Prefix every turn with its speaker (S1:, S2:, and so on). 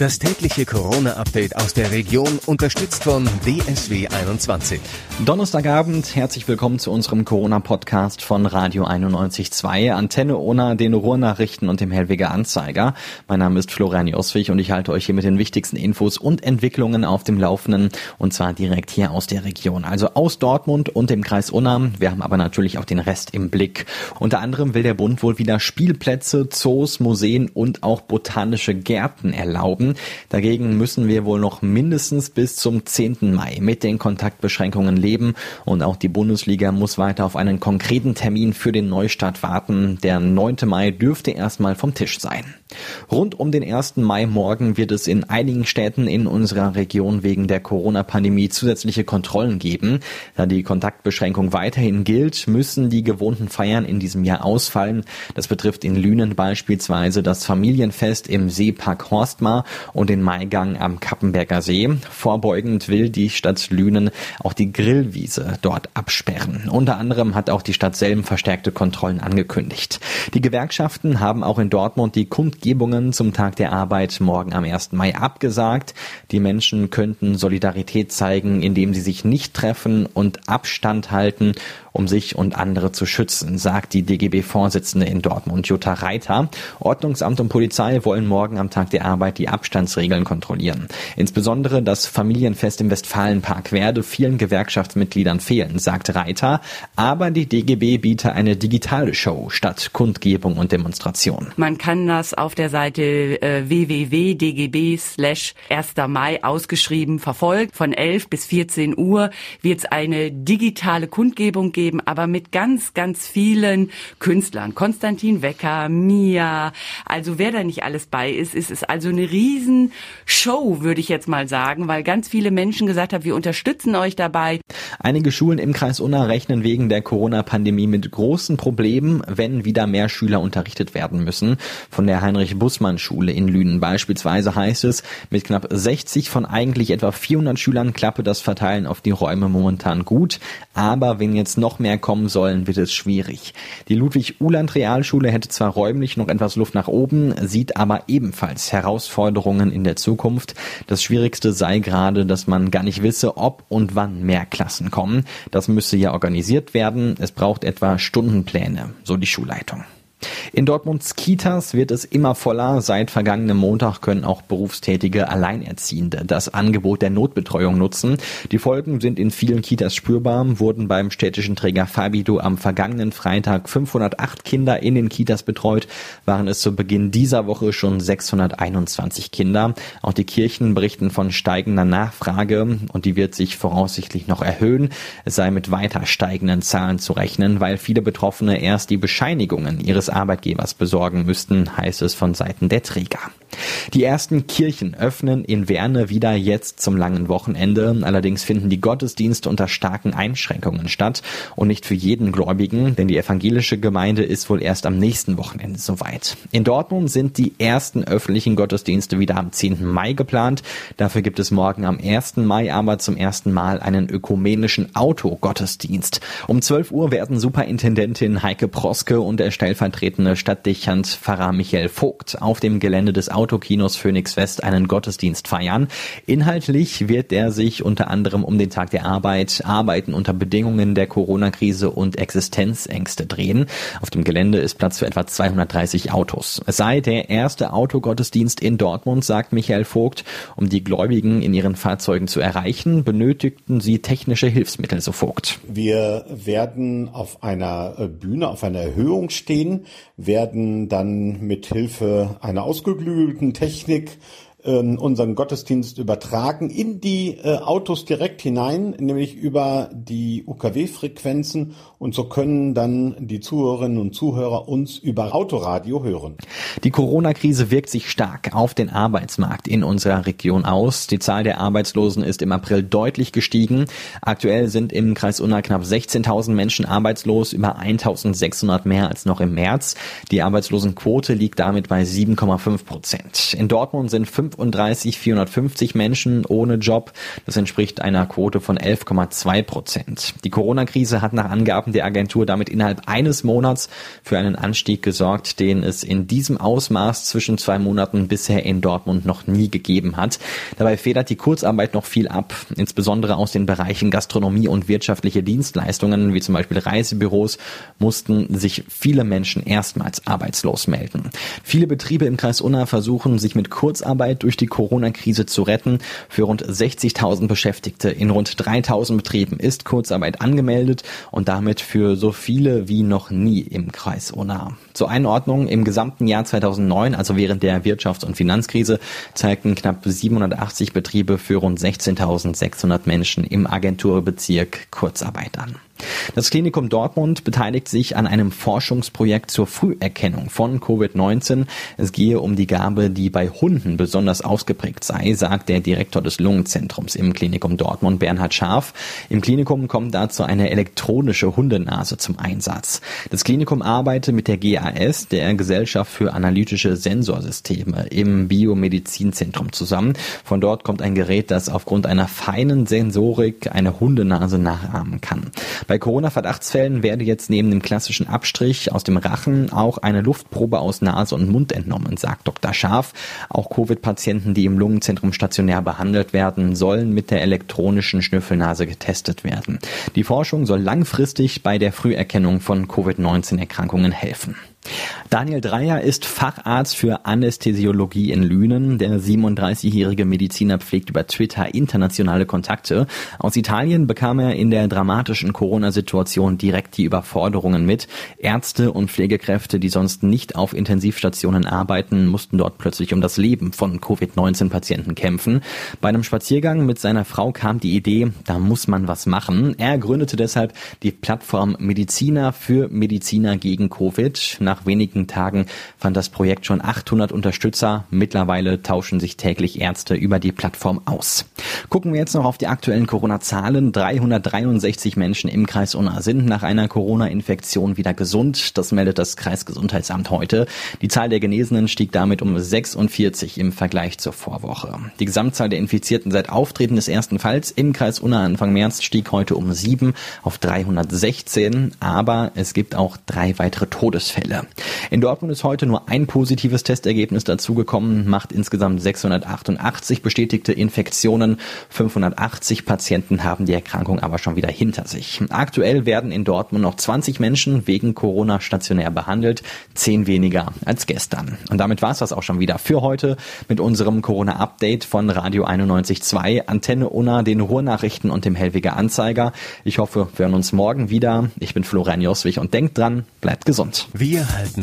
S1: Das tägliche Corona-Update aus der Region, unterstützt von DSW 21.
S2: Donnerstagabend, herzlich willkommen zu unserem Corona-Podcast von Radio 91.2, Antenne Ona, den Ruhrnachrichten und dem Hellweger Anzeiger. Mein Name ist Florian Joswig und ich halte euch hier mit den wichtigsten Infos und Entwicklungen auf dem Laufenden und zwar direkt hier aus der Region, also aus Dortmund und dem Kreis Unna. Wir haben aber natürlich auch den Rest im Blick. Unter anderem will der Bund wohl wieder Spielplätze, Zoos, Museen und auch botanische Gärten erlauben. Dagegen müssen wir wohl noch mindestens bis zum 10. Mai mit den Kontaktbeschränkungen leben und auch die Bundesliga muss weiter auf einen konkreten Termin für den Neustart warten. Der 9. Mai dürfte erstmal vom Tisch sein. Rund um den 1. Mai morgen wird es in einigen Städten in unserer Region wegen der Corona-Pandemie zusätzliche Kontrollen geben. Da die Kontaktbeschränkung weiterhin gilt, müssen die gewohnten Feiern in diesem Jahr ausfallen. Das betrifft in Lünen beispielsweise das Familienfest im Seepark Horstmar und den Maigang am Kappenberger See. Vorbeugend will die Stadt Lünen auch die Grillwiese dort absperren. Unter anderem hat auch die Stadt Selm verstärkte Kontrollen angekündigt. Die Gewerkschaften haben auch in Dortmund die Kundgebungen zum Tag der Arbeit morgen am 1. Mai abgesagt. Die Menschen könnten Solidarität zeigen, indem sie sich nicht treffen und Abstand halten um sich und andere zu schützen, sagt die DGB-Vorsitzende in Dortmund, Jutta Reiter. Ordnungsamt und Polizei wollen morgen am Tag der Arbeit die Abstandsregeln kontrollieren. Insbesondere das Familienfest im Westfalenpark werde vielen Gewerkschaftsmitgliedern fehlen, sagt Reiter. Aber die DGB biete eine digitale Show statt Kundgebung und Demonstration.
S3: Man kann das auf der Seite äh, www.dgb slash 1. Mai ausgeschrieben verfolgen. Von 11 bis 14 Uhr wird es eine digitale Kundgebung geben geben, aber mit ganz, ganz vielen Künstlern. Konstantin Wecker, Mia, also wer da nicht alles bei ist, ist es also eine Riesenshow, würde ich jetzt mal sagen, weil ganz viele Menschen gesagt haben, wir unterstützen euch dabei.
S2: Einige Schulen im Kreis Unna rechnen wegen der Corona-Pandemie mit großen Problemen, wenn wieder mehr Schüler unterrichtet werden müssen. Von der Heinrich-Bussmann-Schule in Lünen beispielsweise heißt es, mit knapp 60 von eigentlich etwa 400 Schülern klappe das Verteilen auf die Räume momentan gut. Aber wenn jetzt noch noch mehr kommen sollen, wird es schwierig. Die Ludwig-Uhland-Realschule hätte zwar räumlich noch etwas Luft nach oben, sieht aber ebenfalls Herausforderungen in der Zukunft. Das Schwierigste sei gerade, dass man gar nicht wisse, ob und wann mehr Klassen kommen. Das müsse ja organisiert werden. Es braucht etwa Stundenpläne, so die Schulleitung. In Dortmunds Kitas wird es immer voller. Seit vergangenem Montag können auch berufstätige Alleinerziehende das Angebot der Notbetreuung nutzen. Die Folgen sind in vielen Kitas spürbar, wurden beim städtischen Träger Fabido am vergangenen Freitag 508 Kinder in den Kitas betreut, waren es zu Beginn dieser Woche schon 621 Kinder. Auch die Kirchen berichten von steigender Nachfrage und die wird sich voraussichtlich noch erhöhen. Es sei mit weiter steigenden Zahlen zu rechnen, weil viele Betroffene erst die Bescheinigungen ihres Arbeitgebers besorgen müssten, heißt es von Seiten der Träger. Die ersten Kirchen öffnen in Werne wieder jetzt zum langen Wochenende. Allerdings finden die Gottesdienste unter starken Einschränkungen statt und nicht für jeden Gläubigen, denn die evangelische Gemeinde ist wohl erst am nächsten Wochenende soweit. In Dortmund sind die ersten öffentlichen Gottesdienste wieder am 10. Mai geplant. Dafür gibt es morgen am 1. Mai aber zum ersten Mal einen ökumenischen Autogottesdienst. Um 12 Uhr werden Superintendentin Heike Proske und der stellvertretende Stadtdechant Pfarrer Michael Vogt auf dem Gelände des Autokinos Phoenix West einen Gottesdienst feiern. Inhaltlich wird er sich unter anderem um den Tag der Arbeit, Arbeiten unter Bedingungen der Corona-Krise und Existenzängste drehen. Auf dem Gelände ist Platz für etwa 230 Autos. Es sei der erste Autogottesdienst in Dortmund, sagt Michael Vogt. Um die Gläubigen in ihren Fahrzeugen zu erreichen, benötigten sie technische Hilfsmittel, so Vogt.
S4: Wir werden auf einer äh, Bühne, auf einer Erhöhung stehen, werden dann mit Hilfe einer ausgeklügelten Technik ähm, unseren Gottesdienst übertragen in die äh, Autos direkt hinein, nämlich über die UKW-Frequenzen und so können dann die Zuhörerinnen und Zuhörer uns über Autoradio hören.
S2: Die Corona-Krise wirkt sich stark auf den Arbeitsmarkt in unserer Region aus. Die Zahl der Arbeitslosen ist im April deutlich gestiegen. Aktuell sind im Kreis Unna knapp 16.000 Menschen arbeitslos, über 1.600 mehr als noch im März. Die Arbeitslosenquote liegt damit bei 7,5 Prozent. In Dortmund sind 35 450 Menschen ohne Job. Das entspricht einer Quote von 11,2 Prozent. Die Corona-Krise hat nach Angaben der Agentur damit innerhalb eines Monats für einen Anstieg gesorgt, den es in diesem Ausmaß zwischen zwei Monaten bisher in Dortmund noch nie gegeben hat. Dabei federt die Kurzarbeit noch viel ab, insbesondere aus den Bereichen Gastronomie und wirtschaftliche Dienstleistungen, wie zum Beispiel Reisebüros, mussten sich viele Menschen erstmals arbeitslos melden. Viele Betriebe im Kreis Unna versuchen, sich mit Kurzarbeit durch die Corona-Krise zu retten. Für rund 60.000 Beschäftigte in rund 3.000 Betrieben ist Kurzarbeit angemeldet und damit für so viele wie noch nie im Kreis Unna. Zur Einordnung, im gesamten Jahr 2009, also während der Wirtschafts- und Finanzkrise, zeigten knapp 780 Betriebe für rund 16.600 Menschen im Agenturbezirk Kurzarbeit an. Das Klinikum Dortmund beteiligt sich an einem Forschungsprojekt zur Früherkennung von Covid-19. Es gehe um die Gabe, die bei Hunden besonders ausgeprägt sei, sagt der Direktor des Lungenzentrums im Klinikum Dortmund, Bernhard Scharf. Im Klinikum kommt dazu eine elektronische Hundenase zum Einsatz. Das Klinikum arbeitet mit der GAS, der Gesellschaft für analytische Sensorsysteme, im Biomedizinzentrum zusammen. Von dort kommt ein Gerät, das aufgrund einer feinen Sensorik eine Hundenase nachahmen kann. Bei Corona-Verdachtsfällen werde jetzt neben dem klassischen Abstrich aus dem Rachen auch eine Luftprobe aus Nase und Mund entnommen, sagt Dr. Scharf. Auch Covid-Patienten, die im Lungenzentrum stationär behandelt werden, sollen mit der elektronischen Schnüffelnase getestet werden. Die Forschung soll langfristig bei der Früherkennung von Covid-19-Erkrankungen helfen. Daniel Dreier ist Facharzt für Anästhesiologie in Lünen. Der 37-jährige Mediziner pflegt über Twitter internationale Kontakte. Aus Italien bekam er in der dramatischen Corona-Situation direkt die Überforderungen mit. Ärzte und Pflegekräfte, die sonst nicht auf Intensivstationen arbeiten, mussten dort plötzlich um das Leben von Covid-19-Patienten kämpfen. Bei einem Spaziergang mit seiner Frau kam die Idee, da muss man was machen. Er gründete deshalb die Plattform Mediziner für Mediziner gegen Covid. Nach wenigen Tagen fand das Projekt schon 800 Unterstützer. Mittlerweile tauschen sich täglich Ärzte über die Plattform aus. Gucken wir jetzt noch auf die aktuellen Corona-Zahlen. 363 Menschen im Kreis Unna sind nach einer Corona-Infektion wieder gesund. Das meldet das Kreisgesundheitsamt heute. Die Zahl der Genesenen stieg damit um 46 im Vergleich zur Vorwoche. Die Gesamtzahl der Infizierten seit Auftreten des ersten Falls im Kreis Unna Anfang März stieg heute um 7 auf 316. Aber es gibt auch drei weitere Todesfälle. In Dortmund ist heute nur ein positives Testergebnis dazugekommen, macht insgesamt 688 bestätigte Infektionen. 580 Patienten haben die Erkrankung aber schon wieder hinter sich. Aktuell werden in Dortmund noch 20 Menschen wegen Corona stationär behandelt, zehn weniger als gestern. Und damit war es das auch schon wieder für heute mit unserem Corona-Update von Radio 91.2, Antenne Unna, den Ruhrnachrichten und dem Hellweger Anzeiger. Ich hoffe, wir hören uns morgen wieder. Ich bin Florian Joswig und denkt dran, bleibt gesund.
S1: Wir halten